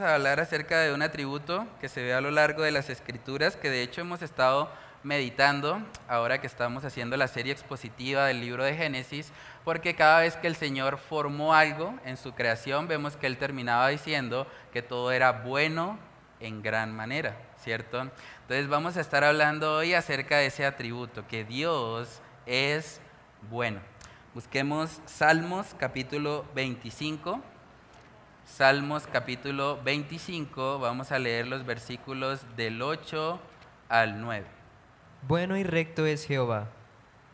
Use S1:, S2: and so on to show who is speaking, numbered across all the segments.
S1: A hablar acerca de un atributo que se ve a lo largo de las escrituras, que de hecho hemos estado meditando ahora que estamos haciendo la serie expositiva del libro de Génesis, porque cada vez que el Señor formó algo en su creación, vemos que Él terminaba diciendo que todo era bueno en gran manera, ¿cierto? Entonces vamos a estar hablando hoy acerca de ese atributo, que Dios es bueno. Busquemos Salmos capítulo 25. Salmos capítulo 25, vamos a leer los versículos del 8 al 9.
S2: Bueno y recto es Jehová.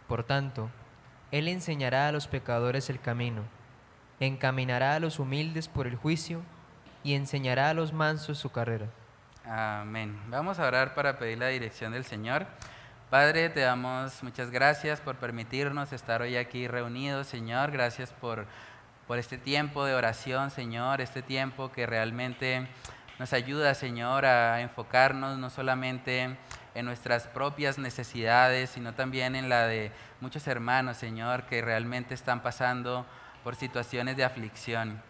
S2: Por tanto, Él enseñará a los pecadores el camino, encaminará a los humildes por el juicio y enseñará a los mansos su carrera.
S1: Amén. Vamos a orar para pedir la dirección del Señor. Padre, te damos muchas gracias por permitirnos estar hoy aquí reunidos, Señor. Gracias por por este tiempo de oración, Señor, este tiempo que realmente nos ayuda, Señor, a enfocarnos no solamente en nuestras propias necesidades, sino también en la de muchos hermanos, Señor, que realmente están pasando por situaciones de aflicción.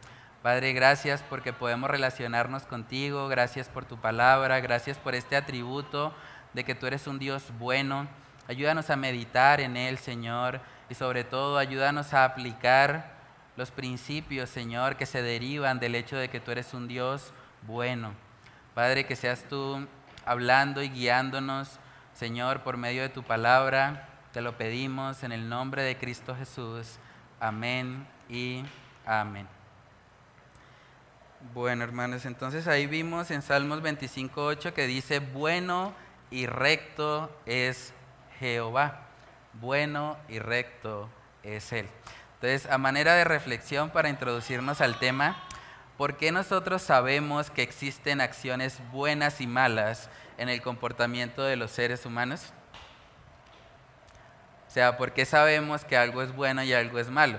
S1: Padre, gracias porque podemos relacionarnos contigo, gracias por tu palabra, gracias por este atributo de que tú eres un Dios bueno. Ayúdanos a meditar en Él, Señor, y sobre todo ayúdanos a aplicar los principios, Señor, que se derivan del hecho de que tú eres un Dios bueno. Padre, que seas tú hablando y guiándonos, Señor, por medio de tu palabra. Te lo pedimos en el nombre de Cristo Jesús. Amén y amén. Bueno, hermanos, entonces ahí vimos en Salmos 25.8 que dice, bueno y recto es Jehová. Bueno y recto es Él. Entonces, a manera de reflexión para introducirnos al tema, ¿por qué nosotros sabemos que existen acciones buenas y malas en el comportamiento de los seres humanos? O sea, ¿por qué sabemos que algo es bueno y algo es malo?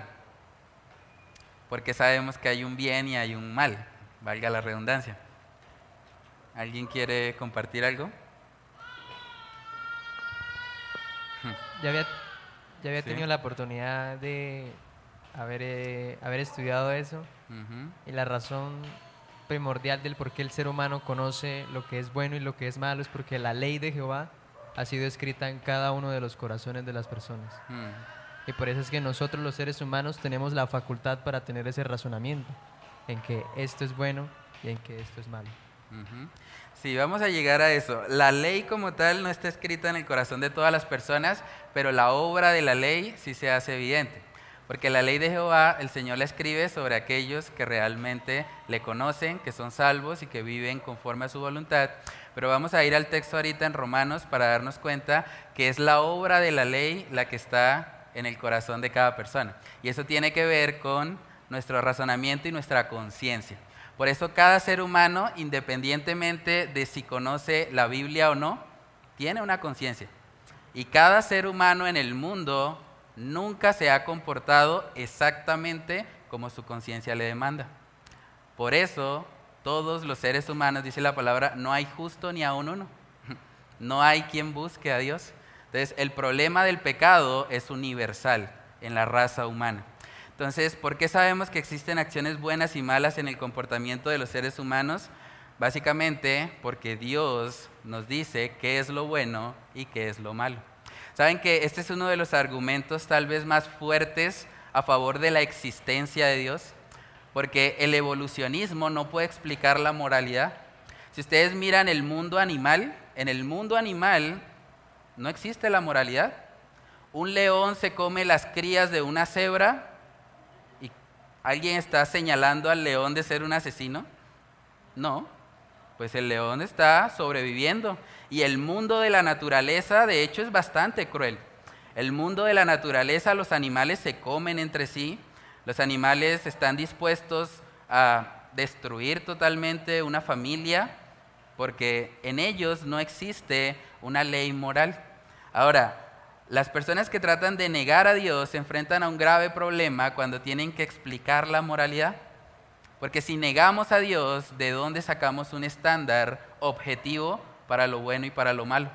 S1: ¿Por qué sabemos que hay un bien y hay un mal? Valga la redundancia. ¿Alguien quiere compartir algo?
S2: Ya había, ya había tenido la oportunidad de haber, eh, haber estudiado eso y la razón primordial del por qué el ser humano conoce lo que es bueno y lo que es malo es porque la ley de Jehová ha sido escrita en cada uno de los corazones de las personas. Mm. Y por eso es que nosotros los seres humanos tenemos la facultad para tener ese razonamiento en que esto es bueno y en que esto es malo.
S1: Sí, vamos a llegar a eso. La ley como tal no está escrita en el corazón de todas las personas, pero la obra de la ley sí se hace evidente. Porque la ley de Jehová, el Señor la escribe sobre aquellos que realmente le conocen, que son salvos y que viven conforme a su voluntad. Pero vamos a ir al texto ahorita en Romanos para darnos cuenta que es la obra de la ley la que está en el corazón de cada persona. Y eso tiene que ver con nuestro razonamiento y nuestra conciencia. Por eso cada ser humano, independientemente de si conoce la Biblia o no, tiene una conciencia. Y cada ser humano en el mundo nunca se ha comportado exactamente como su conciencia le demanda. Por eso, todos los seres humanos, dice la palabra, no hay justo ni aún uno. No hay quien busque a Dios. Entonces, el problema del pecado es universal en la raza humana. Entonces, ¿por qué sabemos que existen acciones buenas y malas en el comportamiento de los seres humanos? Básicamente porque Dios nos dice qué es lo bueno y qué es lo malo. Saben que este es uno de los argumentos tal vez más fuertes a favor de la existencia de Dios, porque el evolucionismo no puede explicar la moralidad. Si ustedes miran el mundo animal, en el mundo animal no existe la moralidad. Un león se come las crías de una cebra y alguien está señalando al león de ser un asesino. No, pues el león está sobreviviendo. Y el mundo de la naturaleza, de hecho, es bastante cruel. El mundo de la naturaleza, los animales se comen entre sí, los animales están dispuestos a destruir totalmente una familia, porque en ellos no existe una ley moral. Ahora, las personas que tratan de negar a Dios se enfrentan a un grave problema cuando tienen que explicar la moralidad. Porque si negamos a Dios, ¿de dónde sacamos un estándar objetivo para lo bueno y para lo malo?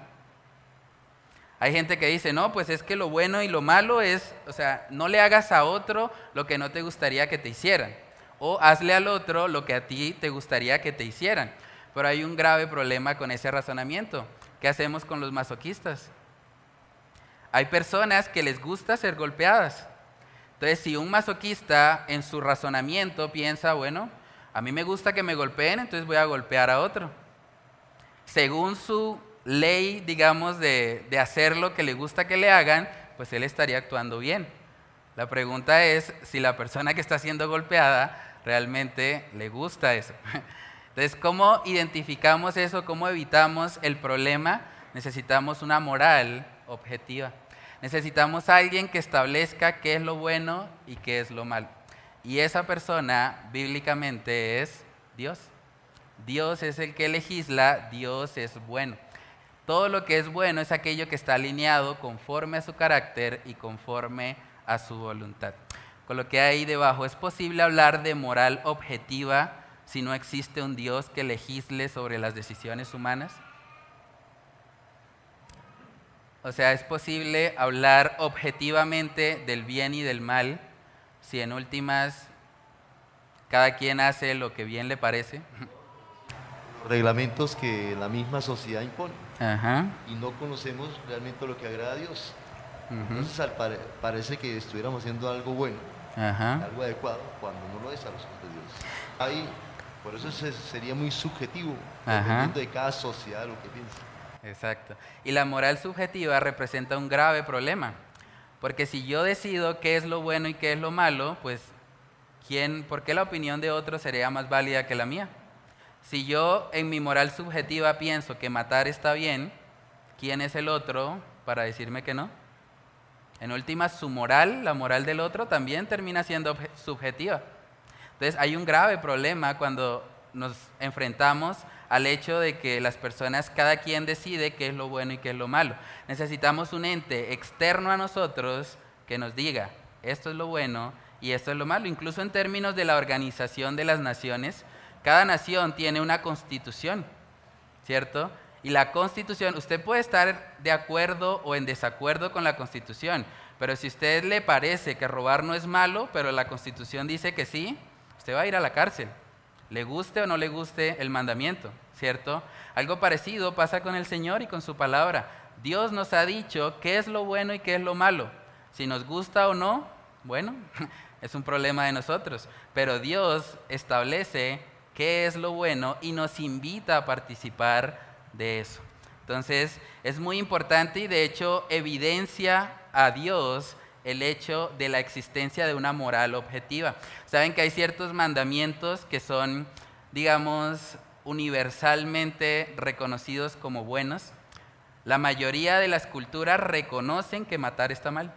S1: Hay gente que dice, no, pues es que lo bueno y lo malo es, o sea, no le hagas a otro lo que no te gustaría que te hicieran. o hazle al otro lo que a ti te gustaría que te hicieran. Pero hay un grave problema con ese razonamiento. ¿Qué hacemos con los masoquistas? Hay personas que les gusta ser golpeadas. Entonces, si un masoquista en su razonamiento piensa, bueno, a mí me gusta que me golpeen, entonces voy a golpear a otro. Según su ley, digamos, de, de hacer lo que le gusta que le hagan, pues él estaría actuando bien. La pregunta es si la persona que está siendo golpeada realmente le gusta eso. Entonces, ¿cómo identificamos eso? ¿Cómo evitamos el problema? Necesitamos una moral objetiva. Necesitamos alguien que establezca qué es lo bueno y qué es lo malo. Y esa persona bíblicamente es Dios. Dios es el que legisla, Dios es bueno. Todo lo que es bueno es aquello que está alineado conforme a su carácter y conforme a su voluntad. Con lo que hay debajo, ¿es posible hablar de moral objetiva si no existe un Dios que legisle sobre las decisiones humanas? O sea, ¿es posible hablar objetivamente del bien y del mal si en últimas cada quien hace lo que bien le parece?
S3: Reglamentos que la misma sociedad impone. Y no conocemos realmente lo que agrada a Dios. Entonces parece que estuviéramos haciendo algo bueno, algo adecuado, cuando no lo es a los ojos de Dios. Ahí, por eso sería muy subjetivo, dependiendo de cada sociedad lo que piensa.
S1: Exacto. Y la moral subjetiva representa un grave problema, porque si yo decido qué es lo bueno y qué es lo malo, pues ¿quién, ¿por qué la opinión de otro sería más válida que la mía? Si yo en mi moral subjetiva pienso que matar está bien, ¿quién es el otro para decirme que no? En última, su moral, la moral del otro, también termina siendo subjetiva. Entonces hay un grave problema cuando nos enfrentamos al hecho de que las personas, cada quien decide qué es lo bueno y qué es lo malo. Necesitamos un ente externo a nosotros que nos diga, esto es lo bueno y esto es lo malo. Incluso en términos de la organización de las naciones, cada nación tiene una constitución, ¿cierto? Y la constitución, usted puede estar de acuerdo o en desacuerdo con la constitución, pero si a usted le parece que robar no es malo, pero la constitución dice que sí, usted va a ir a la cárcel le guste o no le guste el mandamiento, ¿cierto? Algo parecido pasa con el Señor y con su palabra. Dios nos ha dicho qué es lo bueno y qué es lo malo. Si nos gusta o no, bueno, es un problema de nosotros. Pero Dios establece qué es lo bueno y nos invita a participar de eso. Entonces, es muy importante y de hecho evidencia a Dios el hecho de la existencia de una moral objetiva. Saben que hay ciertos mandamientos que son, digamos, universalmente reconocidos como buenos. La mayoría de las culturas reconocen que matar está mal.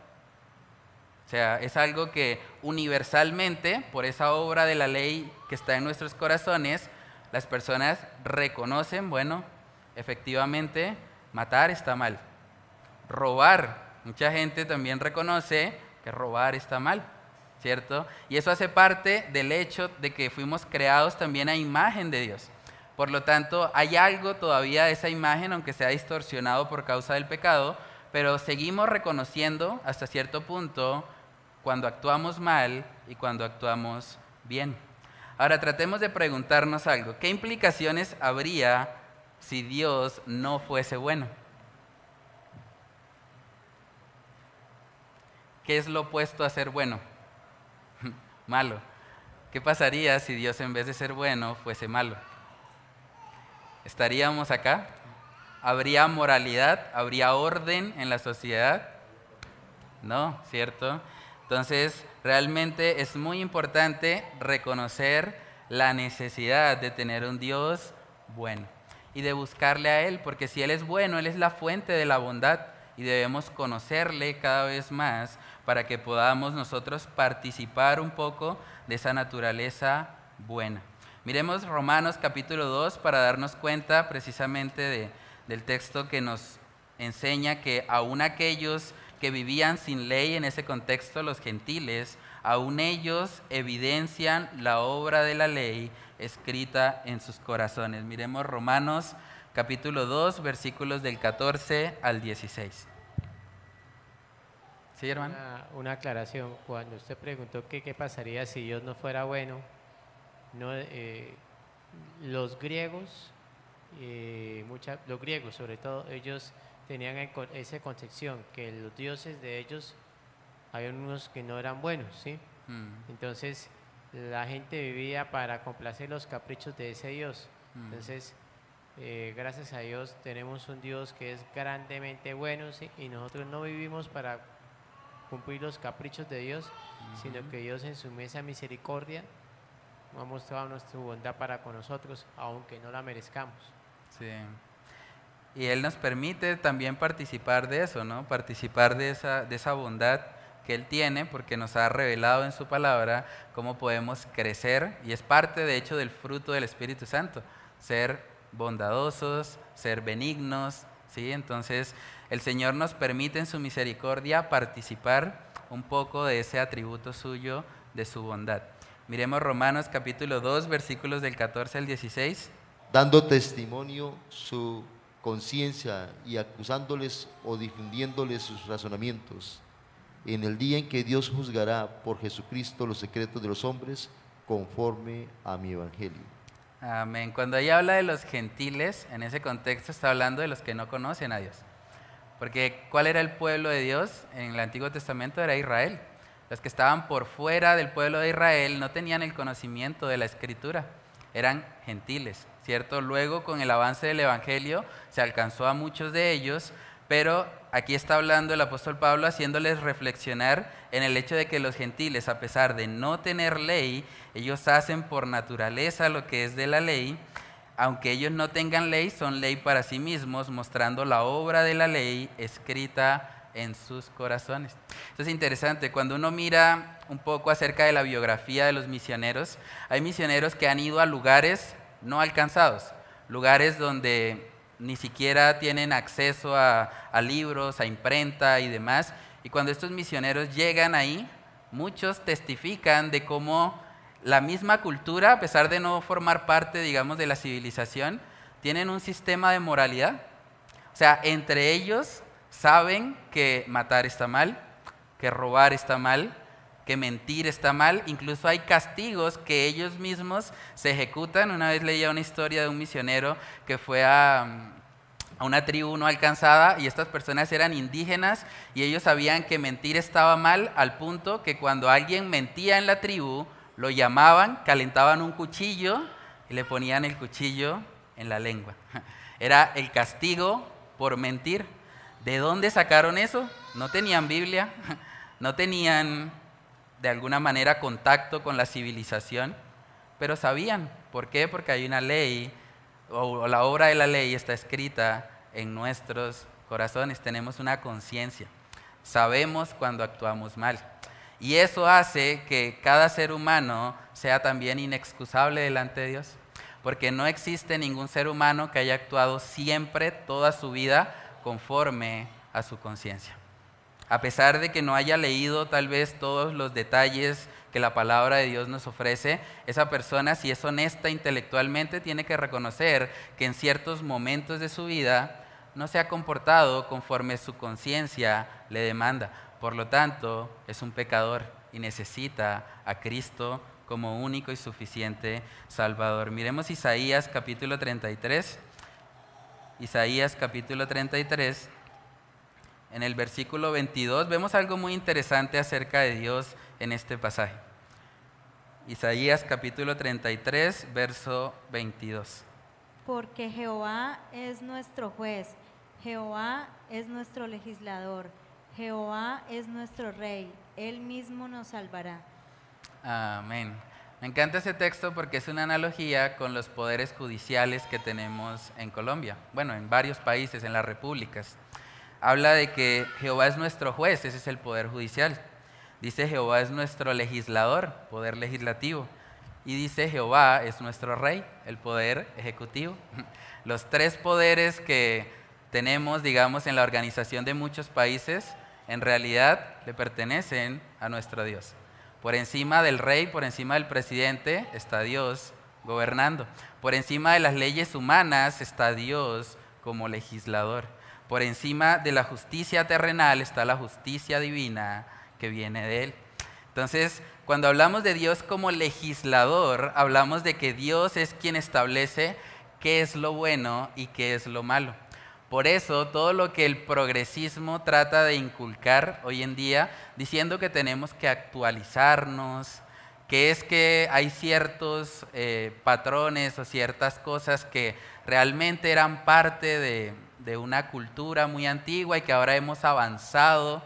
S1: O sea, es algo que universalmente, por esa obra de la ley que está en nuestros corazones, las personas reconocen, bueno, efectivamente, matar está mal. Robar Mucha gente también reconoce que robar está mal, ¿cierto? Y eso hace parte del hecho de que fuimos creados también a imagen de Dios. Por lo tanto, hay algo todavía de esa imagen, aunque sea distorsionado por causa del pecado, pero seguimos reconociendo hasta cierto punto cuando actuamos mal y cuando actuamos bien. Ahora tratemos de preguntarnos algo. ¿Qué implicaciones habría si Dios no fuese bueno? ¿Qué es lo opuesto a ser bueno? malo. ¿Qué pasaría si Dios en vez de ser bueno fuese malo? ¿Estaríamos acá? ¿Habría moralidad? ¿Habría orden en la sociedad? No, ¿cierto? Entonces, realmente es muy importante reconocer la necesidad de tener un Dios bueno y de buscarle a Él, porque si Él es bueno, Él es la fuente de la bondad y debemos conocerle cada vez más para que podamos nosotros participar un poco de esa naturaleza buena. Miremos Romanos capítulo 2 para darnos cuenta precisamente del texto que nos enseña que aún aquellos que vivían sin ley en ese contexto, los gentiles, aún ellos evidencian la obra de la ley escrita en sus corazones. Miremos Romanos capítulo 2, versículos del 14 al 16.
S2: Sí, hermano. Una, aclaración. Cuando usted preguntó qué pasaría si Dios no fuera bueno,
S4: no, eh, los griegos, eh, los griegos sobre todo, ellos tenían esa concepción que los dioses de ellos, había unos que no eran buenos, ¿sí? Mm. Entonces la gente vivía para complacer los caprichos de ese dios. Mm. Entonces, eh, gracias a Dios tenemos un Dios que es grandemente bueno y nosotros no vivimos para cumplir los caprichos de Dios, sino que Dios en su mesa misericordia ha mostrado nuestra bondad para con nosotros, aunque no la merezcamos.
S1: Sí. Y Él nos permite también participar de eso, ¿no? Participar de esa, de esa bondad que Él tiene, porque nos ha revelado en su palabra cómo podemos crecer, y es parte, de hecho, del fruto del Espíritu Santo, ser bondadosos, ser benignos, ¿sí? Entonces, el Señor nos permite en su misericordia participar un poco de ese atributo suyo, de su bondad. Miremos Romanos capítulo 2, versículos del 14 al 16.
S3: Dando testimonio su conciencia y acusándoles o difundiéndoles sus razonamientos, en el día en que Dios juzgará por Jesucristo los secretos de los hombres conforme a mi evangelio
S1: Amén. Cuando ella habla de los gentiles, en ese contexto está hablando de los que no conocen a Dios. Porque ¿cuál era el pueblo de Dios en el Antiguo Testamento? Era Israel. Los que estaban por fuera del pueblo de Israel no tenían el conocimiento de la escritura, eran gentiles, ¿cierto? Luego con el avance del Evangelio se alcanzó a muchos de ellos, pero aquí está hablando el apóstol Pablo haciéndoles reflexionar en el hecho de que los gentiles, a pesar de no tener ley, ellos hacen por naturaleza lo que es de la ley, aunque ellos no tengan ley, son ley para sí mismos, mostrando la obra de la ley escrita en sus corazones. Esto es interesante, cuando uno mira un poco acerca de la biografía de los misioneros, hay misioneros que han ido a lugares no alcanzados, lugares donde ni siquiera tienen acceso a, libros, a imprenta y demás. Y cuando estos misioneros llegan ahí, muchos testifican de cómo la misma cultura, a pesar de no formar parte, digamos, de la civilización, tienen un sistema de moralidad. O sea, entre ellos saben que matar está mal, que robar está mal, que mentir está mal, incluso hay castigos que ellos mismos se ejecutan. Una vez leía una historia de un misionero que fue a, una tribu no alcanzada y estas personas eran indígenas y ellos sabían que mentir estaba mal al punto que cuando alguien mentía en la tribu, lo llamaban, calentaban un cuchillo y le ponían el cuchillo en la lengua. Era el castigo por mentir. ¿De dónde sacaron eso? No tenían Biblia, no tenían de alguna manera contacto con la civilización, pero sabían. ¿Por qué? Porque hay una ley, o la obra de la ley está escrita en nuestros corazones, tenemos una conciencia, sabemos cuando actuamos mal. Y eso hace que cada ser humano sea también inexcusable delante de Dios, porque no existe ningún ser humano que haya actuado siempre, toda su vida, conforme a su conciencia a pesar de que no haya leído tal vez todos los detalles que la palabra de Dios nos ofrece, esa persona, si es honesta intelectualmente, tiene que reconocer que en ciertos momentos de su vida no se ha comportado conforme su conciencia le demanda. Por lo tanto, es un pecador y necesita a Cristo como único y suficiente Salvador. Miremos Isaías capítulo 33. Isaías capítulo 33 en el versículo 22, vemos algo muy interesante acerca de Dios en este pasaje. Isaías capítulo 33, verso 22.
S5: Porque Jehová es nuestro juez, Jehová es nuestro legislador, Jehová es nuestro rey, Él mismo nos salvará.
S1: Amén. Me encanta ese texto porque es una analogía con los poderes judiciales que tenemos en Colombia, bueno, en varios países, en las repúblicas habla de que Jehová es nuestro juez, ese es el poder judicial. Dice Jehová es nuestro legislador, poder legislativo. Y dice Jehová es nuestro rey, el poder ejecutivo. Los tres poderes que tenemos, digamos, en la organización de muchos países, en realidad le pertenecen a nuestro Dios. Por encima del rey, por encima del presidente, está Dios gobernando. Por encima de las leyes humanas está Dios como legislador. Por encima de la justicia terrenal está la justicia divina que viene de Él. Entonces, cuando hablamos de Dios como legislador, hablamos de que Dios es quien establece qué es lo bueno y qué es lo malo. Por eso, todo lo que el progresismo trata de inculcar hoy en día, diciendo que tenemos que actualizarnos, que es que hay ciertos eh, patrones o ciertas cosas que realmente eran parte de, de una cultura muy antigua y que ahora hemos avanzado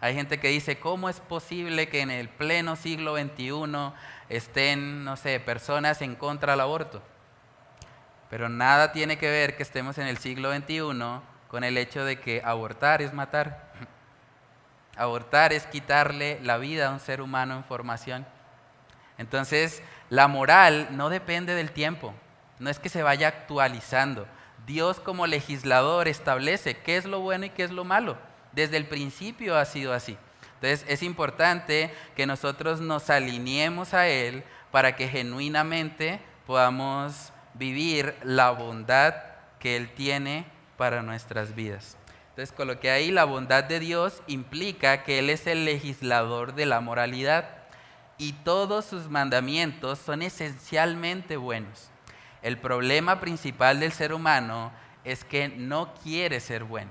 S1: hay gente que dice, ¿cómo es posible que en el pleno siglo XXI estén, no sé, personas en contra del aborto? Pero nada tiene que ver que estemos en el siglo XXI con el hecho de que abortar es matar. Abortar es quitarle la vida a un ser humano en formación. Entonces, la moral no depende del tiempo, no es que se vaya actualizando. Dios como legislador establece qué es lo bueno y qué es lo malo. Desde el principio ha sido así. Entonces es importante que nosotros nos alineemos a Él para que genuinamente podamos vivir la bondad que Él tiene para nuestras vidas. Entonces coloqué ahí la bondad de Dios implica que Él es el legislador de la moralidad y todos sus mandamientos son esencialmente buenos. El problema principal del ser humano es que no quiere ser bueno.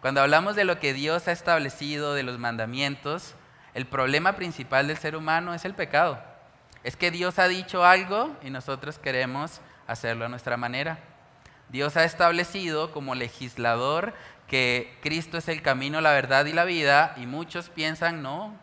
S1: Cuando hablamos de lo que Dios ha establecido, de los mandamientos, el problema principal del ser humano es el pecado. Es que Dios ha dicho algo y nosotros queremos hacerlo a nuestra manera. Dios ha establecido como legislador que Cristo es el camino, la verdad y la vida y muchos piensan, no,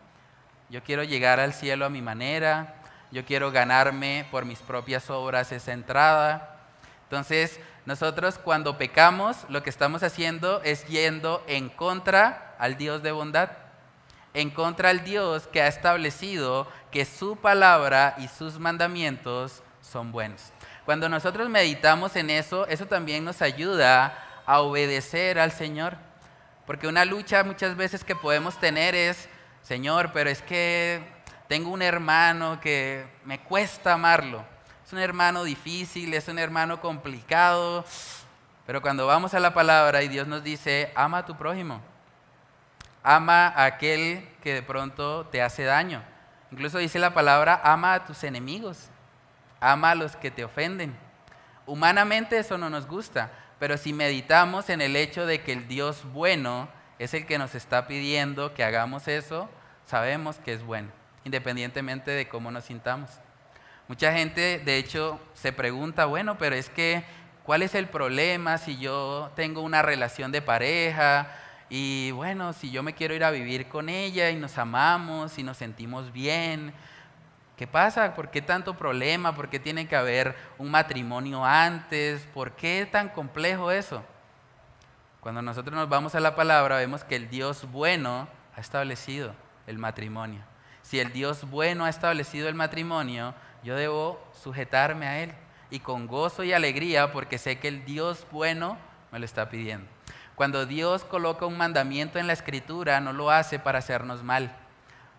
S1: yo quiero llegar al cielo a mi manera, yo quiero ganarme por mis propias obras esa entrada. Entonces, nosotros cuando pecamos, lo que estamos haciendo es yendo en contra al Dios de bondad, en contra al Dios que ha establecido que su palabra y sus mandamientos son buenos. Cuando nosotros meditamos en eso, eso también nos ayuda a obedecer al Señor. Porque una lucha muchas veces que podemos tener es, Señor, pero es que tengo un hermano que me cuesta amarlo es un hermano difícil, es un hermano complicado, pero cuando vamos a la palabra y Dios nos dice, ama a tu prójimo, ama a aquel que de pronto te hace daño. Incluso dice la palabra, ama a tus enemigos, ama a los que te ofenden. Humanamente eso no nos gusta, pero si meditamos en el hecho de que el Dios bueno es el que nos está pidiendo que hagamos eso, sabemos que es bueno, independientemente de cómo nos sintamos. Mucha gente, de hecho, se pregunta, bueno, pero es que, ¿cuál es el problema si yo tengo una relación de pareja? Y bueno, si yo me quiero ir a vivir con ella y nos amamos y nos sentimos bien, ¿qué pasa? ¿Por qué tanto problema? ¿Por qué tiene que haber un matrimonio antes? ¿Por qué tan complejo eso? Cuando nosotros nos vamos a la palabra, vemos que el Dios bueno ha establecido el matrimonio. Si el Dios bueno ha establecido el matrimonio, yo debo sujetarme a Él y con gozo y alegría porque sé que el Dios bueno me lo está pidiendo. Cuando Dios coloca un mandamiento en la escritura, no lo hace para hacernos mal,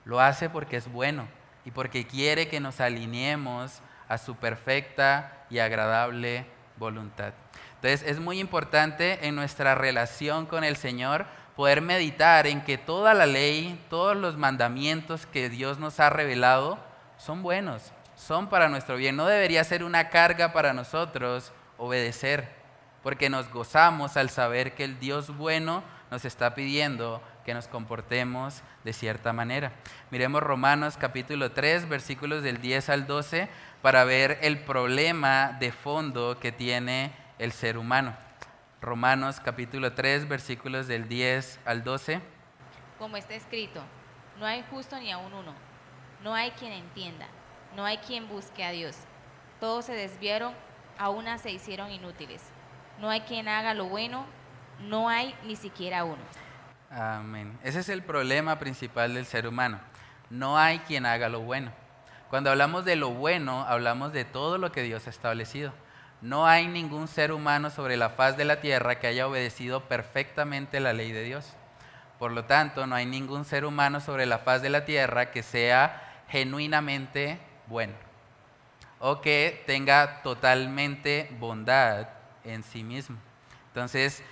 S1: lo hace porque es bueno y porque quiere que nos alineemos a su perfecta y agradable voluntad. Entonces es muy importante en nuestra relación con el Señor poder meditar en que toda la ley, todos los mandamientos que Dios nos ha revelado son buenos, son para nuestro bien. No debería ser una carga para nosotros obedecer, porque nos gozamos al saber que el Dios bueno nos está pidiendo que nos comportemos de cierta manera. Miremos Romanos capítulo 3, versículos del 10 al 12, para ver el problema de fondo que tiene el ser humano. Romanos capítulo 3, versículos del 10 al 12.
S6: Como está escrito, no hay justo ni aún uno, no hay quien entienda no hay quien busque a Dios. Todos se desviaron, a una se hicieron inútiles. No hay quien haga lo bueno, no hay ni siquiera uno.
S1: Amén. Ese es el problema principal del ser humano. No hay quien haga lo bueno. Cuando hablamos de lo bueno, hablamos de todo lo que Dios ha establecido. No hay ningún ser humano sobre la faz de la tierra que haya obedecido perfectamente la ley de Dios. Por lo tanto, no hay ningún ser humano sobre la faz de la tierra que sea genuinamente bueno o que tenga totalmente bondad en sí mismo. Entonces,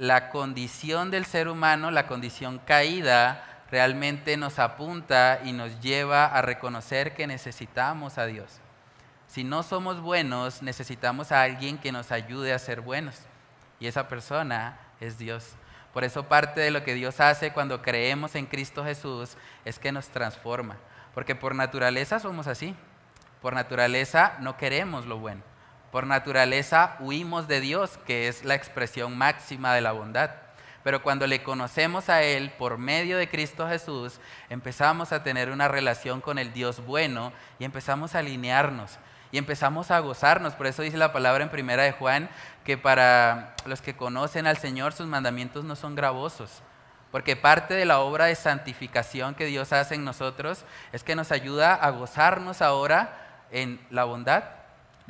S1: la condición del ser humano, la condición caída, realmente nos apunta y nos lleva a reconocer que necesitamos a Dios. Si no somos buenos, necesitamos a alguien que nos ayude a ser buenos. Y esa persona es Dios. Por eso parte de lo que Dios hace cuando creemos en Cristo Jesús es que nos transforma. Porque por naturaleza somos así. Por naturaleza no queremos lo bueno. Por naturaleza huimos de Dios, que es la expresión máxima de la bondad. Pero cuando le conocemos a Él por medio de Cristo Jesús, empezamos a tener una relación con el Dios bueno y empezamos a alinearnos y empezamos a gozarnos. Por eso dice la palabra en primera de Juan que para los que conocen al Señor sus mandamientos no son gravosos. Porque parte de la obra de santificación que Dios hace en nosotros es que nos ayuda a gozarnos ahora en la bondad.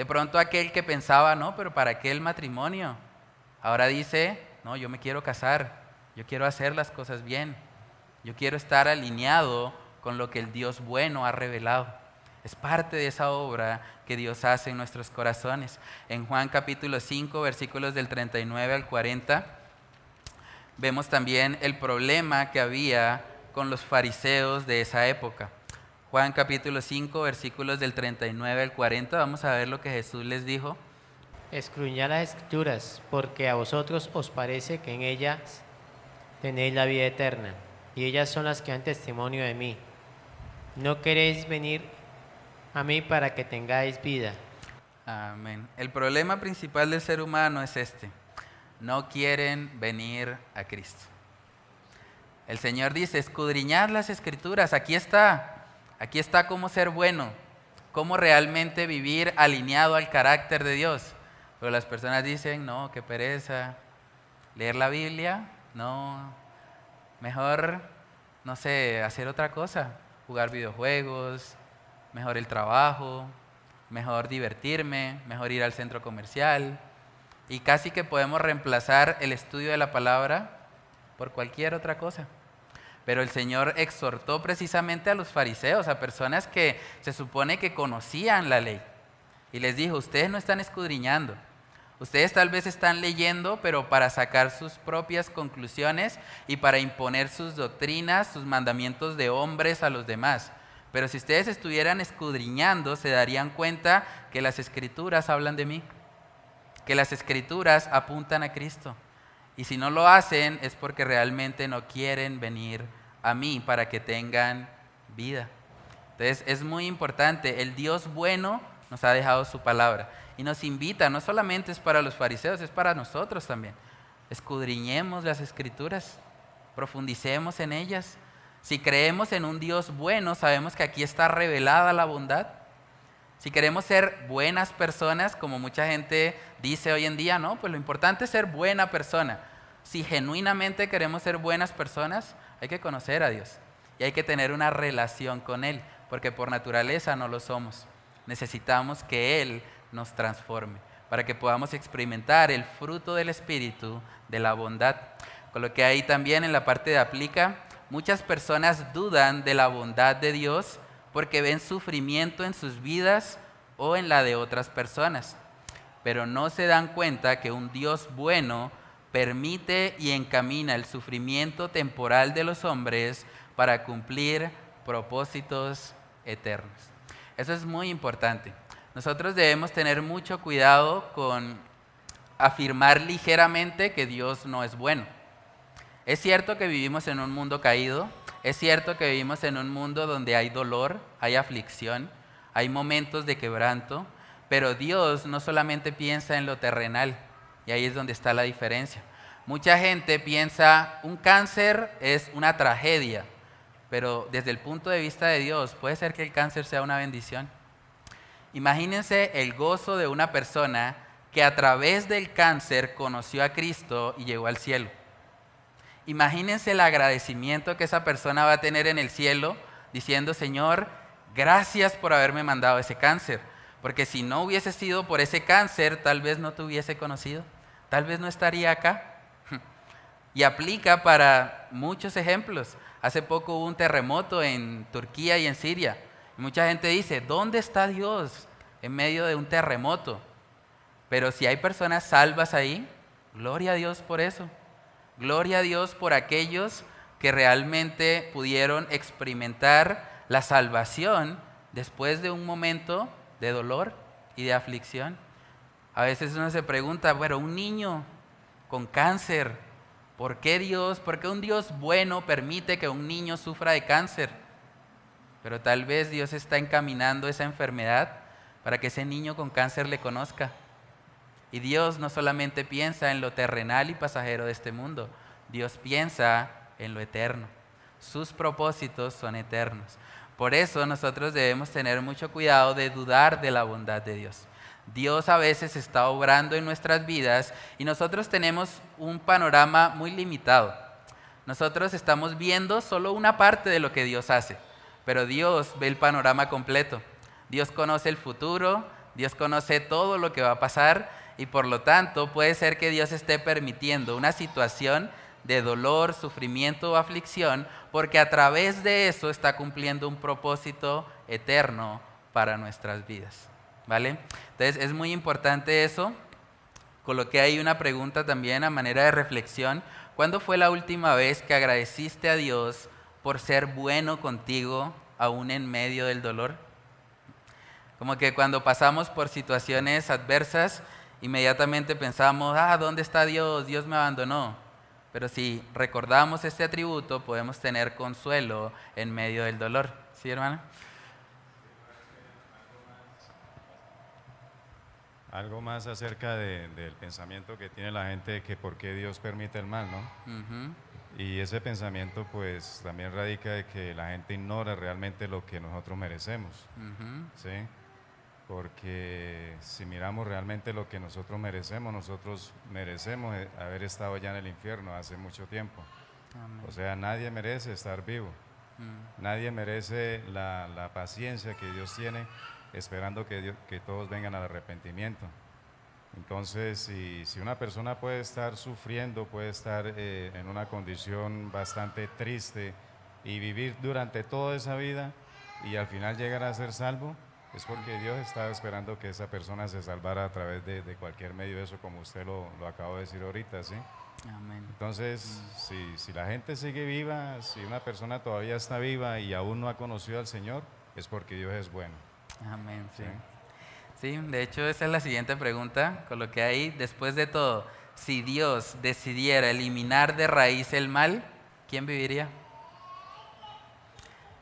S1: De pronto aquel que pensaba, no, pero ¿para qué el matrimonio? Ahora dice, no, yo me quiero casar, yo quiero hacer las cosas bien, yo quiero estar alineado con lo que el Dios bueno ha revelado. Es parte de esa obra que Dios hace en nuestros corazones. En Juan capítulo 5, versículos del 39 al 40, vemos también el problema que había con los fariseos de esa época. Juan capítulo 5, versículos del 39 al 40, vamos a ver lo que Jesús les dijo.
S4: Escruñad las escrituras, porque a vosotros os parece que en ellas tenéis la vida eterna, y ellas son las que dan testimonio de mí. No queréis venir a mí para que tengáis vida.
S1: Amén. El problema principal del ser humano es este. No quieren venir a Cristo. El Señor dice, escudriñad las escrituras, aquí está, aquí está cómo ser bueno, cómo realmente vivir alineado al carácter de Dios. Pero las personas dicen, no, qué pereza. Leer la Biblia, no. Mejor, no sé, hacer otra cosa. Jugar videojuegos, mejor el trabajo, mejor divertirme, mejor ir al centro comercial. Y casi que podemos reemplazar el estudio de la palabra por cualquier otra cosa. Pero el Señor exhortó precisamente a los fariseos, a personas que se supone que conocían la ley. Y les dijo, ustedes no están escudriñando. Ustedes tal vez están leyendo, pero para sacar sus propias conclusiones y para imponer sus doctrinas, sus mandamientos de hombres a los demás. Pero si ustedes estuvieran escudriñando, se darían cuenta que las escrituras hablan de mí, que las escrituras apuntan a Cristo. Y si no lo hacen es porque realmente no quieren venir a mí para que tengan vida. Entonces es muy importante, el Dios bueno nos ha dejado su palabra y nos invita, no solamente es para los fariseos, es para nosotros también. Escudriñemos las escrituras, profundicemos en ellas si creemos en un Dios bueno, sabemos que aquí está revelada la bondad. Si queremos ser buenas personas, como mucha gente dice hoy en día, no, pues lo importante es ser buena persona. Si genuinamente queremos ser buenas personas, hay que conocer a Dios y hay que tener una relación con Él, porque por naturaleza no lo somos. Necesitamos que Él nos transforme para que podamos experimentar el fruto del Espíritu de la bondad. Con lo que ahí también en la parte de aplica, Muchas personas dudan de la bondad de Dios porque ven sufrimiento en sus vidas o en la de otras personas, pero no se dan cuenta que un Dios bueno permite y encamina el sufrimiento temporal de los hombres para cumplir propósitos eternos. Eso es muy importante. Nosotros debemos tener mucho cuidado con afirmar ligeramente que Dios no es bueno. Es cierto que vivimos en un mundo caído, es cierto que vivimos en un mundo donde hay dolor, hay aflicción, hay momentos de quebranto, pero Dios no solamente piensa en lo terrenal, y ahí es donde está la diferencia. Mucha gente piensa, un cáncer es una tragedia, pero desde el punto de vista de Dios, puede ser que el cáncer sea una bendición. Imagínense el gozo de una persona que a través del cáncer conoció a Cristo y llegó al cielo. Imagínense el agradecimiento que esa persona va a tener en el cielo diciendo, Señor, gracias por haberme mandado ese cáncer, porque si no hubiese sido por ese cáncer, tal vez no te hubiese conocido, tal vez no estaría acá. Y aplica para muchos ejemplos. Hace poco hubo un terremoto en Turquía y en Siria. mucha gente dice, ¿dónde está Dios en medio de un terremoto? Pero si hay personas salvas ahí, gloria a Dios por eso. Gloria a Dios por aquellos que realmente pudieron experimentar la salvación después de un momento de dolor y de aflicción. A veces uno se pregunta, bueno, un niño con cáncer, ¿por qué Dios, por qué un Dios bueno permite que un niño sufra de cáncer? Pero tal vez Dios está encaminando esa enfermedad para que ese niño con cáncer le conozca. Y Dios no solamente piensa en lo terrenal y pasajero de este mundo, Dios piensa en lo eterno. Sus propósitos son eternos. Por eso nosotros debemos tener mucho cuidado de dudar de la bondad de Dios. Dios a veces está obrando en nuestras vidas y nosotros tenemos un panorama muy limitado. Nosotros estamos viendo solo una parte de lo que Dios hace, pero Dios ve el panorama completo. Dios conoce el futuro, Dios conoce todo lo que va a pasar y por lo tanto puede ser que Dios esté permitiendo una situación de dolor, sufrimiento o aflicción, porque a través de eso está cumpliendo un propósito eterno para nuestras vidas. ¿Vale? Entonces es muy importante eso. Coloqué ahí una pregunta también a manera de reflexión. ¿Cuándo fue la última vez que agradeciste a Dios por ser bueno contigo aún en medio del dolor? Como que cuando pasamos por situaciones adversas, inmediatamente pensamos, ah, ¿dónde está Dios? Dios me abandonó. Pero si recordamos este atributo, podemos tener consuelo en medio del dolor. ¿Sí, hermano?
S7: Algo más acerca del pensamiento que tiene la gente que por qué Dios permite el mal, ¿no? Y ese pensamiento pues también radica de que la gente ignora realmente lo que nosotros merecemos, ¿sí? porque si miramos realmente lo que nosotros merecemos, nosotros merecemos haber estado ya en el infierno hace mucho tiempo. O sea, nadie merece estar vivo. Mm. Nadie merece la, paciencia que Dios tiene esperando que, que todos vengan al arrepentimiento. Entonces, si, una persona puede estar sufriendo, puede estar eh, en una condición bastante triste y vivir durante toda esa vida y al final llegar a ser salvo, es porque Dios está esperando que esa persona se salvara a través de, cualquier medio de eso, como usted lo, lo acabo de decir ahorita, ¿sí? Amén. Entonces, si, si, la gente sigue viva, si una persona todavía está viva y aún no ha conocido al Señor, es porque Dios es bueno.
S1: Amén, sí. Sí, de hecho esa es la siguiente pregunta, con lo que hay, después de todo, si Dios decidiera eliminar de raíz el mal, ¿quién viviría?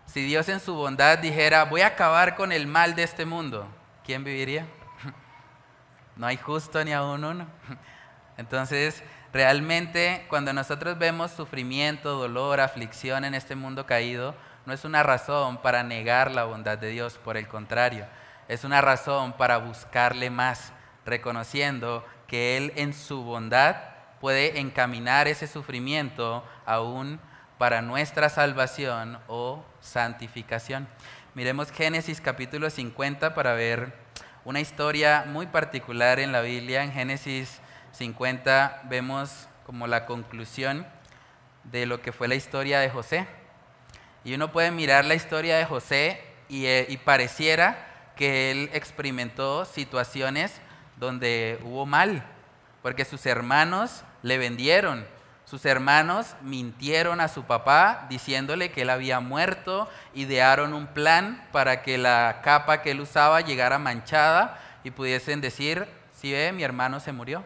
S1: Si Dios en su bondad dijera, voy a acabar con el mal de este mundo, ¿quién viviría? No hay justo ni aún uno. Entonces, realmente cuando nosotros vemos sufrimiento, dolor, aflicción en este mundo caído, no es una razón para negar la bondad de Dios, por el contrario, es una razón para buscarle más, reconociendo que Él en su bondad puede encaminar ese sufrimiento aún para nuestra salvación o santificación. Miremos Génesis capítulo 50 para ver una historia muy particular en la Biblia. En Génesis 50 vemos como la conclusión de lo que fue la historia de José. Y uno puede mirar la historia de José y, eh, y pareciera que él experimentó situaciones donde hubo mal, porque sus hermanos le vendieron, sus hermanos mintieron a su papá diciéndole que él había muerto, idearon un plan para que la capa que él usaba llegara manchada y pudiesen decir, si ve, mi hermano se murió.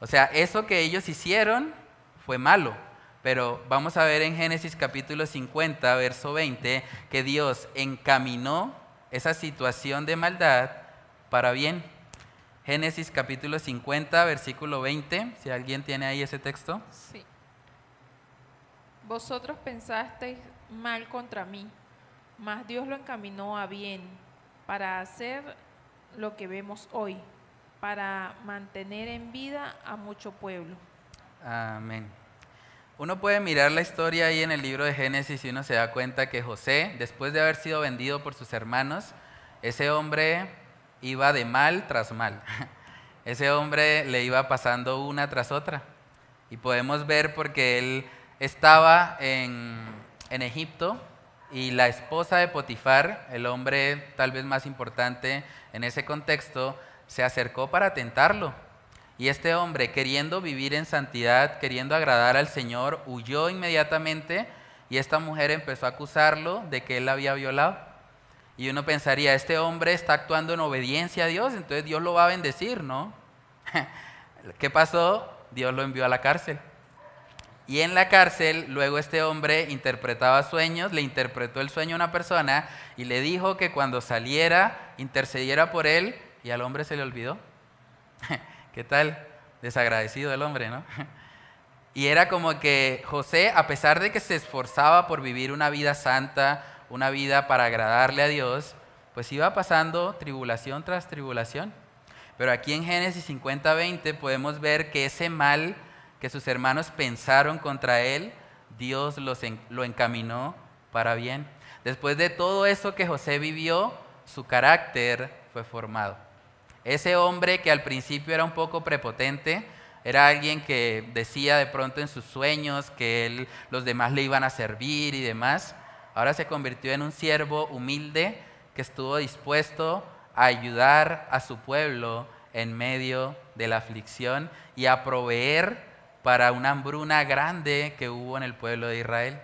S1: O sea, eso que ellos hicieron fue malo. Pero vamos a ver en Génesis capítulo 50, verso 20, que Dios encaminó esa situación de maldad para bien. Génesis capítulo 50, versículo 20, si alguien tiene ahí ese texto. Sí.
S8: Vosotros pensasteis mal contra mí, mas Dios lo encaminó a bien para hacer lo que vemos hoy, para mantener en vida a mucho pueblo.
S1: Amén. Uno puede mirar la historia ahí en el libro de Génesis y uno se da cuenta que José, después de haber sido vendido por sus hermanos, ese hombre iba de mal tras mal. Ese hombre le iba pasando una tras otra. Y podemos ver porque él estaba en, en Egipto y la esposa de Potifar, el hombre tal vez más importante en ese contexto, se acercó para tentarlo. Y este hombre, queriendo vivir en santidad, queriendo agradar al Señor, huyó inmediatamente y esta mujer empezó a acusarlo de que él la había violado. Y uno pensaría, este hombre está actuando en obediencia a Dios, entonces Dios lo va a bendecir, ¿no? ¿Qué pasó? Dios lo envió a la cárcel. Y en la cárcel, luego este hombre interpretaba sueños, le interpretó el sueño a una persona y le dijo que cuando saliera intercediera por él y al hombre se le olvidó. ¿Qué tal? Desagradecido el hombre, ¿no? Y era como que José, a pesar de que se esforzaba por vivir una vida santa, una vida para agradarle a Dios, pues iba pasando tribulación tras tribulación. Pero aquí en Génesis 50-20 podemos ver que ese mal que sus hermanos pensaron contra él, Dios lo encaminó para bien. Después de todo eso que José vivió, su carácter fue formado. Ese hombre que al principio era un poco prepotente, era alguien que decía de pronto en sus sueños que él, los demás le iban a servir y demás. Ahora se convirtió en un siervo humilde que estuvo dispuesto a ayudar a su pueblo en medio de la aflicción y a proveer para una hambruna grande que hubo en el pueblo de Israel.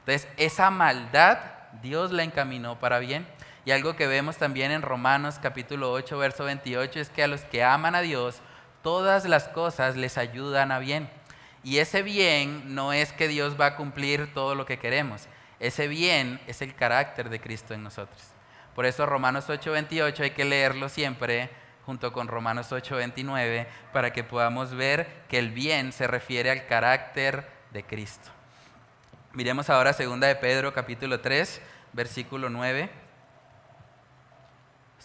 S1: Entonces, esa maldad Dios la encaminó para bien. Y algo que vemos también en Romanos capítulo 8, verso 28 es que a los que aman a Dios, todas las cosas les ayudan a bien. Y ese bien no es que Dios va a cumplir todo lo que queremos. Ese bien es el carácter de Cristo en nosotros. Por eso Romanos 8:28 hay que leerlo siempre junto con Romanos 8:29 para que podamos ver que el bien se refiere al carácter de Cristo. Miremos ahora segunda de Pedro capítulo 3, versículo 9.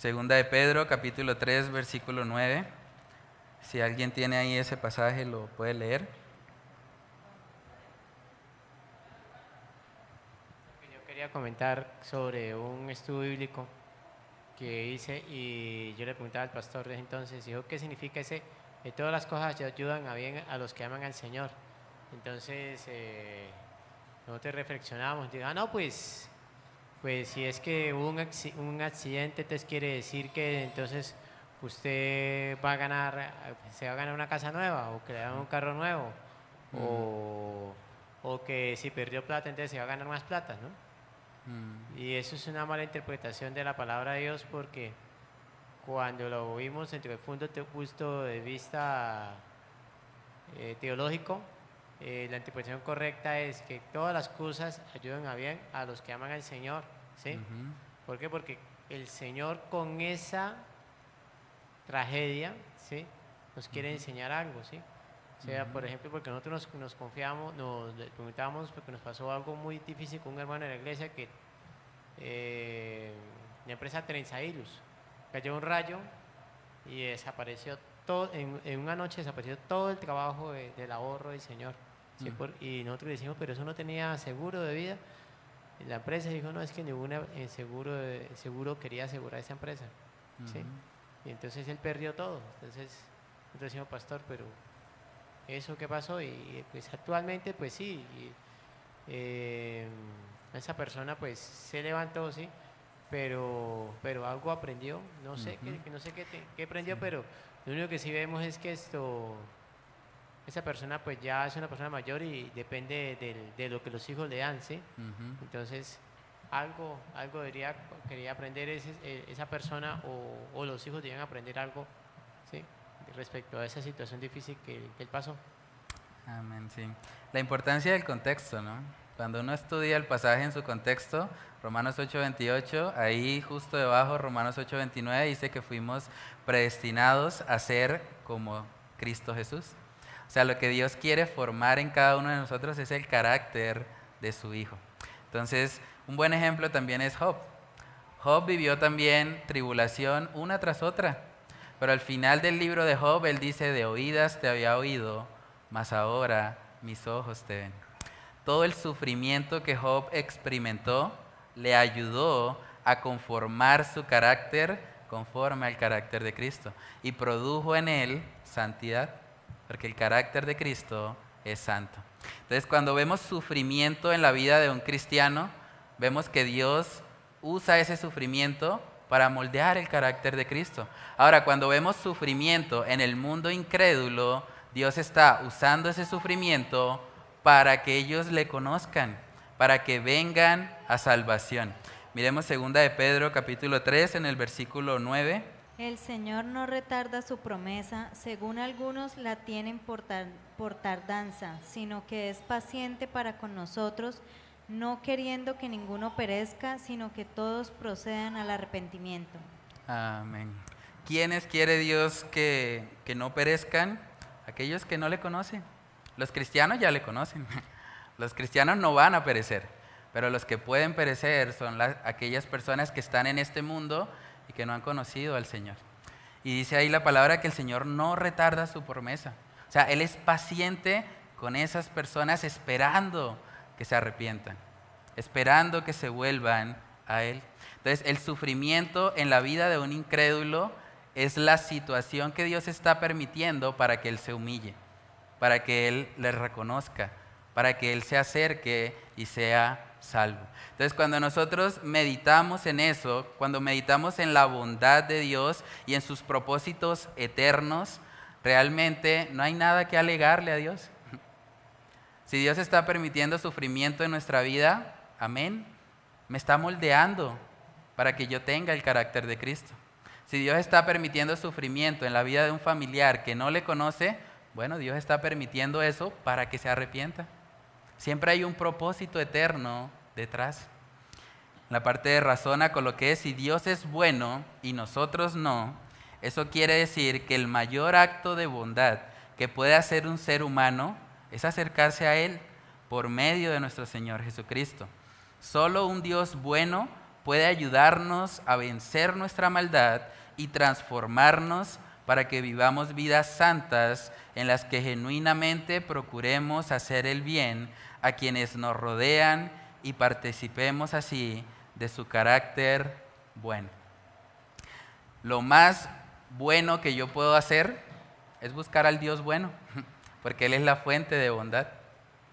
S1: Segunda de Pedro capítulo 3, versículo 9. Si alguien tiene ahí ese pasaje, lo puede leer.
S4: Yo quería comentar sobre un estudio bíblico que hice y yo le preguntaba al pastor de entonces, dijo, ¿qué significa ese? Que todas las cosas ayudan a bien a los que aman al Señor. Entonces, eh, nosotros reflexionamos, digo, ah, no, pues, pues si es que hubo un, un accidente, entonces quiere decir que entonces usted va a ganar, se va a ganar una casa nueva o que le dan un carro nuevo o, o, que si perdió plata entonces se va a ganar más plata, ¿no? Mm. Y eso es una mala interpretación de la palabra de Dios porque cuando lo vimos entre el punto de vista eh, teológico, eh, la interpretación correcta es que todas las cosas ayudan a bien a los que aman al Señor, ¿sí? ¿Por qué? Porque el Señor con esa tragedia, ¿sí? Nos quiere enseñar algo, ¿sí? O sea, por ejemplo, porque nosotros nos, confiamos, nos preguntamos porque nos pasó algo muy difícil con un hermano de la iglesia que eh, la empresa Trenzailus cayó un rayo y desapareció todo, en, una noche desapareció todo el trabajo del ahorro del Señor. y nosotros decimos, pero eso no tenía seguro de vida. La empresa dijo, no, es que ningún eh, seguro, seguro quería asegurar esa empresa. ¿sí? Y entonces él perdió todo. Entonces, entonces decimos, pastor, pero ¿eso qué pasó? Y pues actualmente, pues sí, eh, esa persona pues se levantó, sí, pero, pero algo aprendió, no sé, que, no sé qué, qué aprendió, pero lo único que sí vemos es que esto, esa persona pues ya es una persona mayor y depende de, lo que los hijos le dan, ¿sí? Entonces, algo, algo debería, quería aprender eh, esa persona o, los hijos deben aprender algo ¿sí? respecto a esa situación difícil que, él pasó.
S1: Amén, sí. La importancia del contexto, ¿no? Cuando uno estudia el pasaje en su contexto, Romanos 8:28, ahí justo debajo, Romanos 8:29, dice que fuimos predestinados a ser como Cristo Jesús. O sea, lo que Dios quiere formar en cada uno de nosotros es el carácter de su Hijo. Entonces, un buen ejemplo también es Job. Job vivió también tribulación una tras otra, pero al final del libro de Job él dice, de oídas te había oído, mas ahora mis ojos te ven. Todo el sufrimiento que Job experimentó le ayudó a conformar su carácter conforme al carácter de Cristo y produjo en él santidad, porque el carácter de Cristo es santo. Entonces, cuando vemos sufrimiento en la vida de un cristiano, vemos que Dios usa ese sufrimiento para moldear el carácter de Cristo. Ahora, cuando vemos sufrimiento en el mundo incrédulo, Dios está usando ese sufrimiento para que ellos le conozcan, para que vengan a salvación. Miremos segunda de Pedro capítulo 3 en el versículo 9.
S5: El Señor no retarda su promesa, según algunos la tienen por, por tardanza, sino que es paciente para con nosotros, no queriendo que ninguno perezca, sino que todos procedan al arrepentimiento.
S1: Amén. ¿Quiénes quiere Dios que, que no perezcan? Aquellos que no le conocen. Los cristianos ya le conocen. Los cristianos no van a perecer, pero los que pueden perecer son aquellas personas que están en este mundo y que no han conocido al Señor. Y dice ahí la palabra que el Señor no retarda su promesa. O sea, Él es paciente con esas personas esperando que se arrepientan, esperando que se vuelvan a Él. Entonces, el sufrimiento en la vida de un incrédulo es la situación que Dios está permitiendo para que Él se humille para que Él le reconozca, para que Él se acerque y sea salvo. Entonces cuando nosotros meditamos en eso, cuando meditamos en la bondad de Dios y en sus propósitos eternos, realmente no hay nada que alegarle a Dios. Si Dios está permitiendo sufrimiento en nuestra vida, amén, me está moldeando para que yo tenga el carácter de Cristo. Si Dios está permitiendo sufrimiento en la vida de un familiar que no le conoce, bueno, Dios está permitiendo eso para que se arrepienta. Siempre hay un propósito eterno detrás. La parte de razona con lo que es si Dios es bueno y nosotros no, eso quiere decir que el mayor acto de bondad que puede hacer un ser humano es acercarse a Él por medio de nuestro Señor Jesucristo. Solo un Dios bueno puede ayudarnos a vencer nuestra maldad y transformarnos para que vivamos vidas santas en las que genuinamente procuremos hacer el bien a quienes nos rodean y participemos así de su carácter bueno. Lo más bueno que yo puedo hacer es buscar al Dios bueno, porque Él es la fuente de bondad,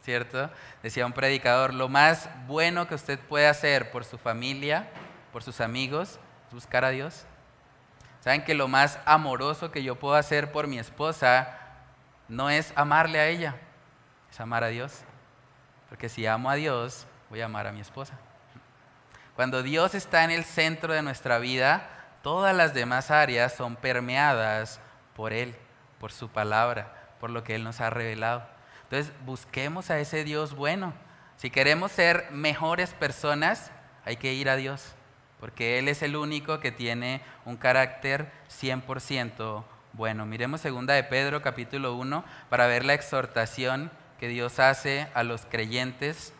S1: ¿cierto? Decía un predicador, lo más bueno que usted puede hacer por su familia, por sus amigos, es buscar a Dios. ¿Saben que lo más amoroso que yo puedo hacer por mi esposa no es amarle a ella, es amar a Dios? Porque si amo a Dios, voy a amar a mi esposa. Cuando Dios está en el centro de nuestra vida, todas las demás áreas son permeadas por Él, por su palabra, por lo que Él nos ha revelado. Entonces, busquemos a ese Dios bueno. Si queremos ser mejores personas, hay que ir a Dios porque Él es el único que tiene un carácter 100% bueno. Miremos segunda de Pedro capítulo 1 para ver la exhortación que Dios hace a los creyentes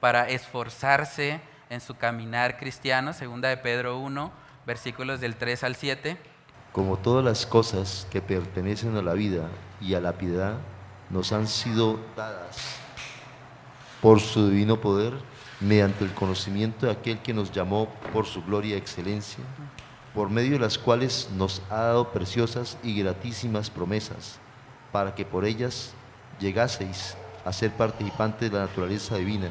S1: para esforzarse en su caminar cristiano. Segunda de Pedro 1, versículos del 3 al 7.
S3: Como todas las cosas que pertenecen a la vida y a la piedad nos han sido dadas por su divino poder, mediante el conocimiento de aquel que nos llamó por su gloria y excelencia, por medio de las cuales nos ha dado preciosas y gratísimas promesas, para que por ellas llegaseis a ser participantes de la naturaleza divina,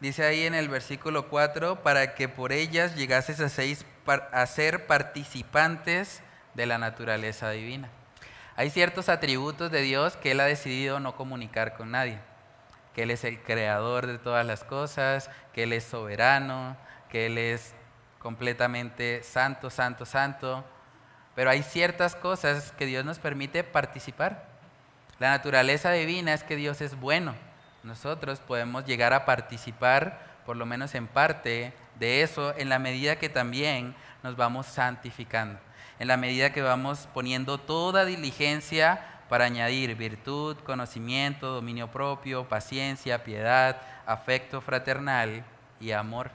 S1: Dice ahí en el versículo 4, para que por ellas llegases a, seis, a ser participantes de la naturaleza divina. Hay ciertos atributos de Dios que Él ha decidido no comunicar con nadie que Él es el creador de todas las cosas, que Él es soberano, que Él es completamente santo, santo, santo. Pero hay ciertas cosas que Dios nos permite participar. La naturaleza divina es que Dios es bueno. Nosotros podemos llegar a participar, por lo menos en parte, de eso en la medida que también nos vamos santificando, en la medida que vamos poniendo toda diligencia para añadir virtud, conocimiento, dominio propio, paciencia, piedad, afecto fraternal y amor.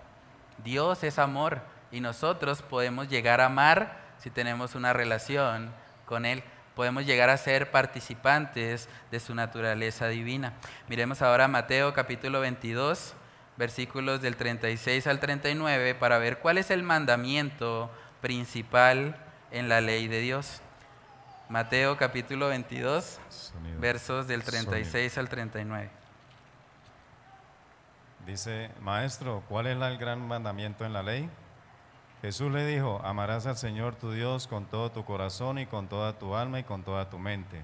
S1: Dios es amor y nosotros podemos llegar a amar si tenemos una relación con Él. Podemos llegar a ser participantes de su naturaleza divina. Miremos ahora Mateo capítulo 22, versículos del 36 al 39, para ver cuál es el mandamiento principal en la ley de Dios. Mateo capítulo 22, versos del 36 al 39.
S7: Dice, maestro, ¿cuál es el gran mandamiento en la ley? Jesús le dijo, amarás al Señor tu Dios con todo tu corazón y con toda tu alma y con toda tu mente.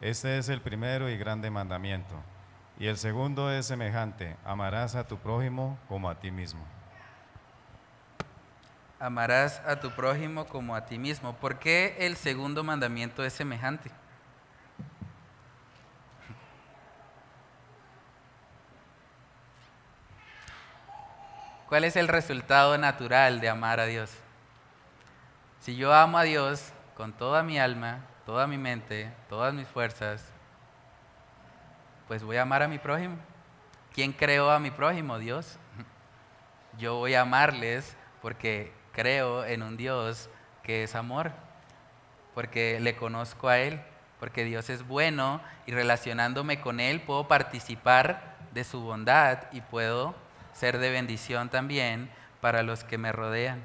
S7: Este es el primero y grande mandamiento. Y el segundo es semejante, amarás a tu prójimo como a ti mismo.
S1: Amarás a tu prójimo como a ti mismo. ¿Por qué el segundo mandamiento es semejante? ¿Cuál es el resultado natural de amar a Dios? Si yo amo a Dios con toda mi alma, toda mi mente, todas mis fuerzas, pues voy a amar a mi prójimo. ¿Quién creó a mi prójimo? Dios. Yo voy a amarles porque creo en un Dios que es amor, porque le conozco a Él, porque Dios es bueno y relacionándome con Él puedo participar de su bondad y puedo ser de bendición también para los que me rodean.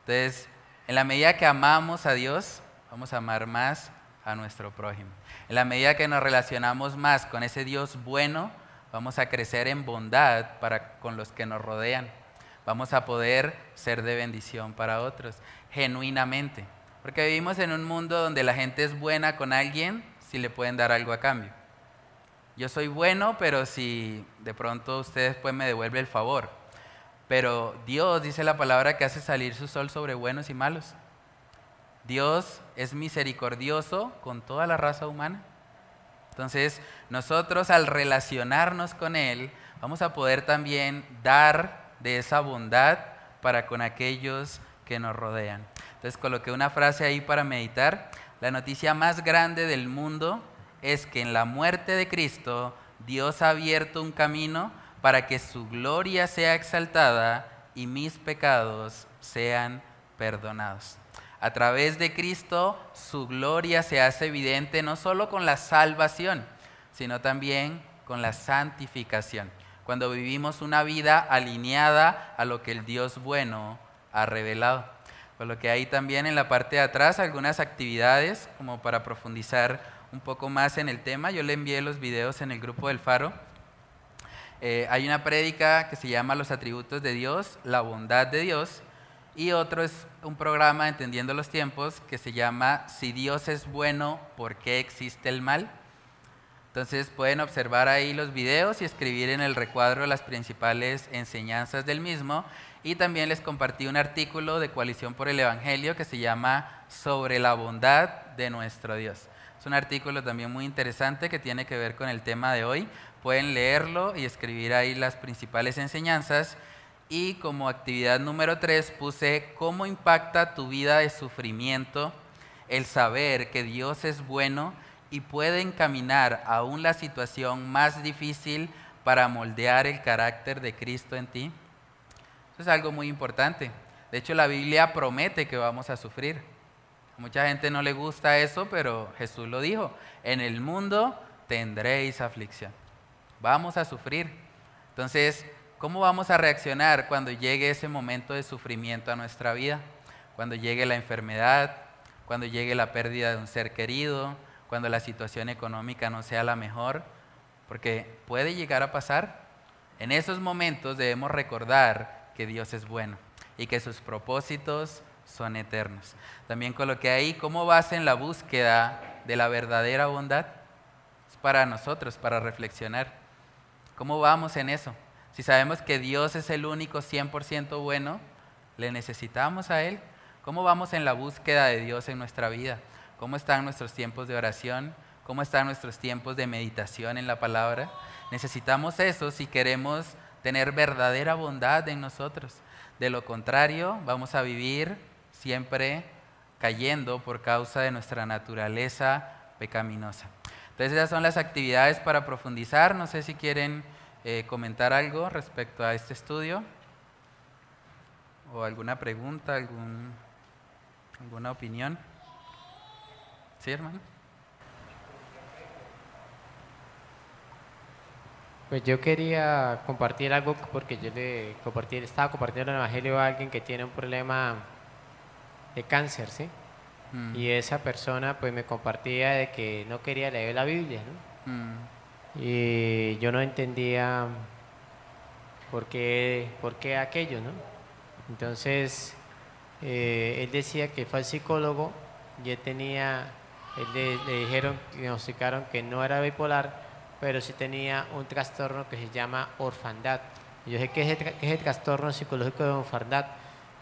S1: Entonces, en la medida que amamos a Dios, vamos a amar más a nuestro prójimo. En la medida que nos relacionamos más con ese Dios bueno, vamos a crecer en bondad para con los que nos rodean. Vamos a poder ser de bendición para otros, genuinamente. Porque vivimos en un mundo donde la gente es buena con alguien si le pueden dar algo a cambio yo soy bueno, pero si de pronto ustedes pues me devuelve el favor. Pero Dios dice la palabra que hace salir su sol sobre buenos y malos. Dios es misericordioso con toda la raza humana. Entonces, nosotros al relacionarnos con Él, vamos a poder también dar de esa bondad para con aquellos que nos rodean. Entonces, coloqué una frase ahí para meditar. La noticia más grande del mundo es que en la muerte de Cristo Dios ha abierto un camino para que su gloria sea exaltada y mis pecados sean perdonados. A través de Cristo su gloria se hace evidente no solo con la salvación, sino también con la santificación, cuando vivimos una vida alineada a lo que el Dios bueno ha revelado. Por lo que hay también en la parte de atrás algunas actividades como para profundizar un poco más en el tema. Yo le envié los videos en el grupo del Faro. Eh, hay una prédica que se llama Los atributos de Dios, la bondad de Dios, y otro es un programa, Entendiendo los tiempos, que se llama Si Dios es bueno, ¿por qué existe el mal? Entonces pueden observar ahí los videos y escribir en el recuadro las principales enseñanzas del mismo. Y también les compartí un artículo de Coalición por el Evangelio que se llama Sobre la bondad de nuestro Dios. Es un artículo también muy interesante que tiene que ver con el tema de hoy. Pueden leerlo y escribir ahí las principales enseñanzas. Y como actividad número tres puse cómo impacta tu vida de sufrimiento el saber que Dios es bueno y puede encaminar aún la situación más difícil para moldear el carácter de Cristo en ti. Eso es algo muy importante. De hecho, la Biblia promete que vamos a sufrir. Mucha gente no le gusta eso, pero Jesús lo dijo. En el mundo tendréis aflicción. Vamos a sufrir. Entonces, ¿cómo vamos a reaccionar cuando llegue ese momento de sufrimiento a nuestra vida? Cuando llegue la enfermedad, cuando llegue la pérdida de un ser querido, cuando la situación económica no sea la mejor, porque puede llegar a pasar. En esos momentos debemos recordar que Dios es bueno y que sus propósitos son eternos. También coloqué ahí cómo vas en la búsqueda de la verdadera bondad. Es para nosotros, para reflexionar. ¿Cómo vamos en eso? Si sabemos que Dios es el único 100% bueno, le necesitamos a Él. ¿Cómo vamos en la búsqueda de Dios en nuestra vida? ¿Cómo están nuestros tiempos de oración? ¿Cómo están nuestros tiempos de meditación en la palabra? Necesitamos eso si queremos tener verdadera bondad en nosotros. De lo contrario, vamos a vivir siempre cayendo por causa de nuestra naturaleza pecaminosa. Entonces esas son las actividades para profundizar. No sé si quieren eh, comentar algo respecto a este estudio o alguna pregunta, algún... ¿Alguna opinión? ¿Sí, hermano?
S4: Pues yo quería compartir algo porque yo le compartí, estaba compartiendo el evangelio a alguien que tiene un problema de cáncer, ¿sí? Mm. Y esa persona pues me compartía de que no quería leer la Biblia, ¿no? Mm. Y yo no entendía por qué, por qué aquello, ¿no? Entonces, eh, él decía que fue al psicólogo y él tenía, él le, le dijeron, diagnosticaron que no era bipolar, pero sí tenía un trastorno que se llama orfandad. yo dije, ¿qué es el, trastorno psicológico de orfandad?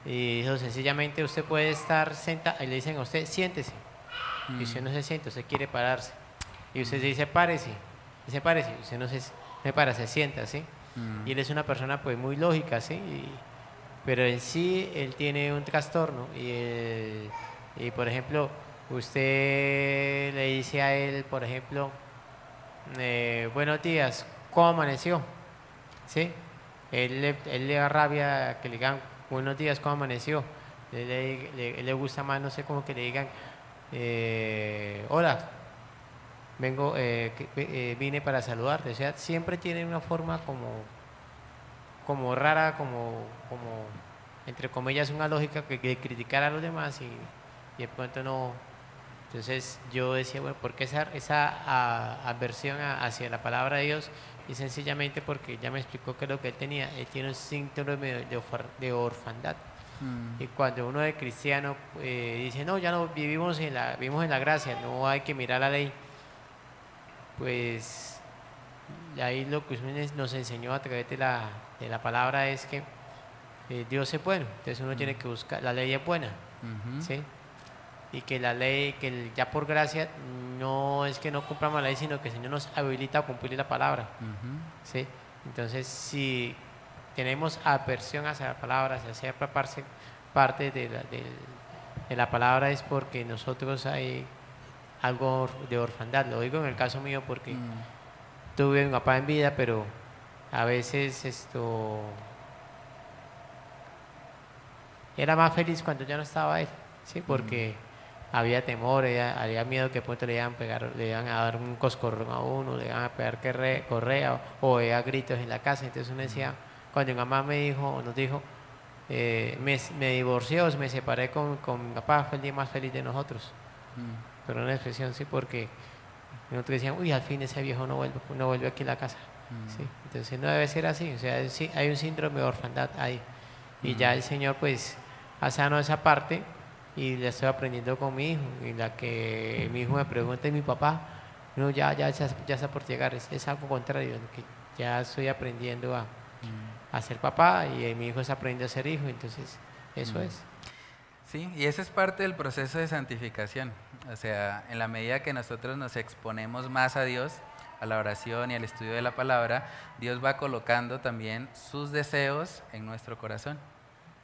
S4: Y dijo, sencillamente usted puede estar sentado, y le dicen a usted, siéntese. Y usted no se siente, usted quiere pararse. Y usted dice, párese. Dice, párese. Usted no se, se para, se sienta, ¿sí? Y él es una persona pues muy lógica, ¿sí? pero en sí él tiene un trastorno. Y, y por ejemplo, usted le dice a él, por ejemplo, eh, buenos días, ¿cómo amaneció? ¿Sí? Él le, él le da rabia que le digan buenos días, ¿cómo amaneció? Él le, gusta más, no sé, cómo que le digan eh, hola, vengo, eh, vine para saludarte. O sea, siempre tiene una forma como, como rara, como, como, entre comillas, una lógica que, que criticar a los demás y, y de pronto no, entonces yo decía, bueno, ¿por qué esa, esa aversión hacia la palabra de Dios? Y sencillamente porque ya me explicó que lo que él tenía, él tiene un síntoma de, orfandad. Mm. Y cuando uno es cristiano eh, dice, no, ya no vivimos en, la, vivimos en la gracia, no hay que mirar la ley, pues ahí lo que nos enseñó a través de la, de la palabra es que eh, Dios es bueno, entonces uno tiene mm. que buscar, la ley es buena, ¿sí? Y que la ley, que ya por gracia no es que no cumplamos la ley, sino que el Señor nos habilita a cumplir la palabra. ¿sí? Entonces, si tenemos aversión hacia la palabra, hacia parte, parte de la, de, la palabra, es porque nosotros hay algo de orfandad. Lo digo en el caso mío porque mm. tuve un papá en vida, pero a veces esto era más feliz cuando ya no estaba él, ¿sí? porque había temor, había miedo que pronto le iban a pegar, le iban a dar un coscorrón a uno, le iban a pegar correa o oía gritos en la casa. Entonces uno decía, cuando mi mamá me dijo, nos dijo, eh, me, me divorcié me separé con, con, mi papá, fue el día más feliz de nosotros. Mm. Pero una expresión sí, porque nosotros decíamos, uy, al fin ese viejo no vuelve, no vuelve aquí a la casa. Mm. ¿sí? Entonces no debe ser así, o sea, hay un síndrome de orfandad ahí. Y ya mm. el Señor pues ha sanado esa parte y le estoy aprendiendo con mi hijo. Y la que mi hijo me pregunta, ¿y mi papá? No, ya, ya, ya, está por llegar. Es, algo contrario, que ya estoy aprendiendo a, mm. a, ser papá y mi hijo está aprendiendo a ser hijo. Entonces, eso mm. es.
S1: Sí, y ese es parte del proceso de santificación. O sea, en la medida que nosotros nos exponemos más a Dios, a la oración y al estudio de la palabra, Dios va colocando también sus deseos en nuestro corazón.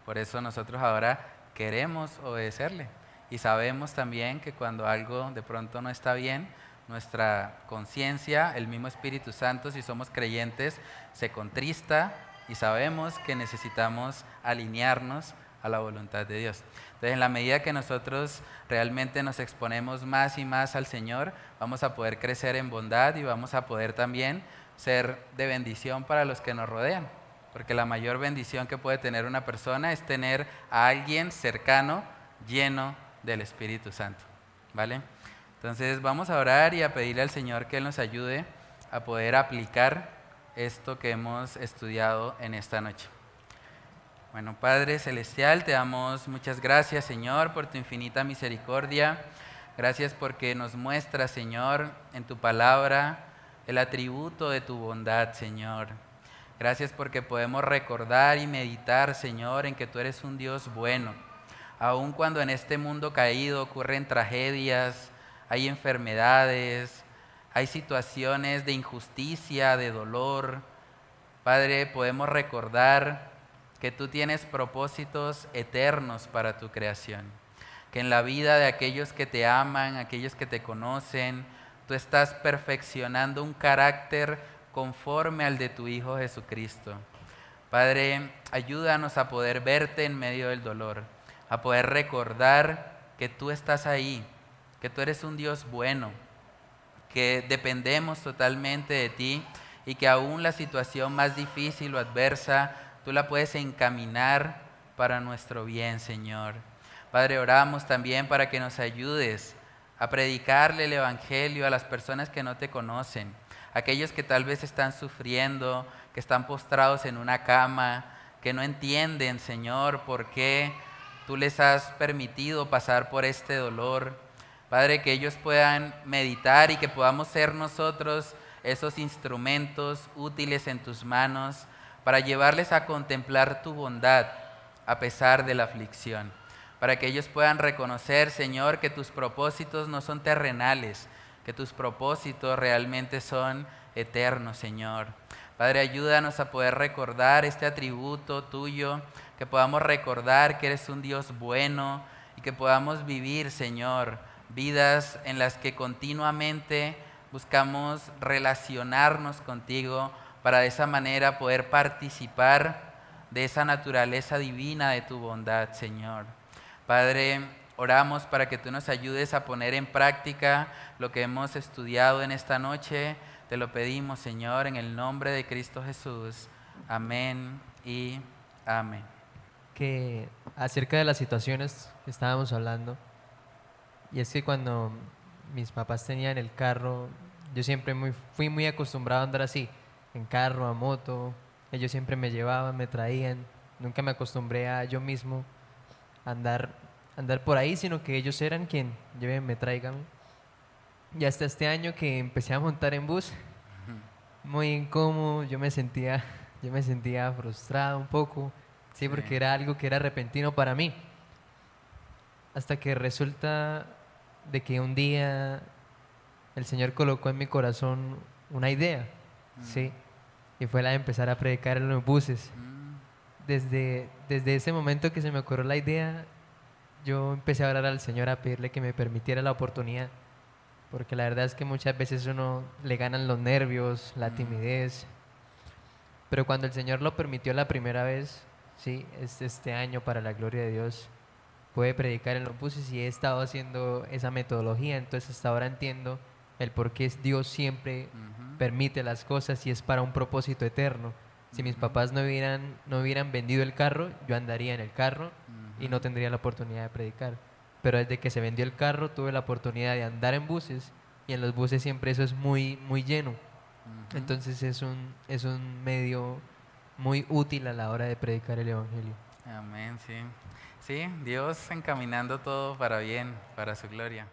S1: Por eso nosotros ahora queremos obedecerle. Y sabemos también que cuando algo de pronto no está bien, nuestra conciencia, el mismo Espíritu Santo, si somos creyentes, se contrista y sabemos que necesitamos alinearnos a la voluntad de Dios. Entonces, en la medida que nosotros realmente nos exponemos más y más al Señor, vamos a poder crecer en bondad y vamos a poder también ser de bendición para los que nos rodean porque la mayor bendición que puede tener una persona es tener a alguien cercano, lleno del Espíritu Santo. ¿Vale? Entonces vamos a orar y a pedirle al Señor que Él nos ayude a poder aplicar esto que hemos estudiado en esta noche. Bueno, Padre Celestial, te damos muchas gracias, Señor, por tu infinita misericordia. Gracias porque nos muestra, Señor, en tu palabra el atributo de tu bondad, Señor. Gracias porque podemos recordar y meditar, Señor, en que tú eres un Dios bueno. Aun cuando en este mundo caído ocurren tragedias, hay enfermedades, hay situaciones de injusticia, de dolor. Padre, podemos recordar que tú tienes propósitos eternos para tu creación, que en la vida de aquellos que te aman, aquellos que te conocen, tú estás perfeccionando un carácter conforme al de tu Hijo Jesucristo. Padre, ayúdanos a poder verte en medio del dolor, a poder recordar que tú estás ahí, que tú eres un Dios bueno, que dependemos totalmente de ti y que aún la situación más difícil o adversa, tú la puedes encaminar para nuestro bien, Señor. Padre, oramos también para que nos ayudes a predicarle el Evangelio a las personas que no te conocen, aquellos que tal vez están sufriendo, que están postrados en una cama, que no entienden, Señor, por qué tú les has permitido pasar por este dolor. Padre, que ellos puedan meditar y que podamos ser nosotros esos instrumentos útiles en tus manos para llevarles a contemplar tu bondad a pesar de la aflicción para que ellos puedan reconocer, Señor, que tus propósitos no son terrenales, que tus propósitos realmente son eternos, Señor. Padre, ayúdanos a poder recordar este atributo tuyo, que podamos recordar que eres un Dios bueno y que podamos vivir, Señor, vidas en las que continuamente buscamos relacionarnos contigo para de esa manera poder participar de esa naturaleza divina de tu bondad, Señor. Padre, oramos para que tú nos ayudes a poner en práctica lo que hemos estudiado en esta noche. Te lo pedimos, Señor, en el nombre de Cristo Jesús. Amén y amén.
S2: Que acerca de las situaciones que estábamos hablando, y es que cuando mis papás tenían el carro, yo siempre muy, fui muy acostumbrado a andar así, en carro, a moto, ellos siempre me llevaban, me traían, nunca me acostumbré a yo mismo andar, andar por ahí, sino que ellos eran quien me traigan. Y hasta este año que empecé a montar en bus, muy incómodo, yo me sentía, yo me sentía frustrado un poco, sí, porque era algo que era repentino para mí. Hasta que resulta de que un día el Señor colocó en mi corazón una idea, mm. sí, y fue la de empezar a predicar en los buses. Mm desde, desde ese momento que se me ocurrió la idea, yo empecé a orar al Señor a pedirle que me permitiera la oportunidad, porque la verdad es que muchas veces uno le ganan los nervios, la timidez, pero cuando el Señor lo permitió la primera vez, sí, este, este año para la gloria de Dios, pude predicar en los buses y he estado haciendo esa metodología, entonces hasta ahora entiendo el por qué Dios siempre permite las cosas y es para un propósito eterno. Si mis papás no hubieran, no hubieran vendido el carro, yo andaría en el carro y no tendría la oportunidad de predicar. Pero desde que se vendió el carro, tuve la oportunidad de andar en buses y en los buses siempre eso es muy, muy lleno. Entonces es un, es un medio muy útil a la hora de predicar el Evangelio.
S1: Amén, sí. Sí, Dios encaminando todo para bien, para su gloria.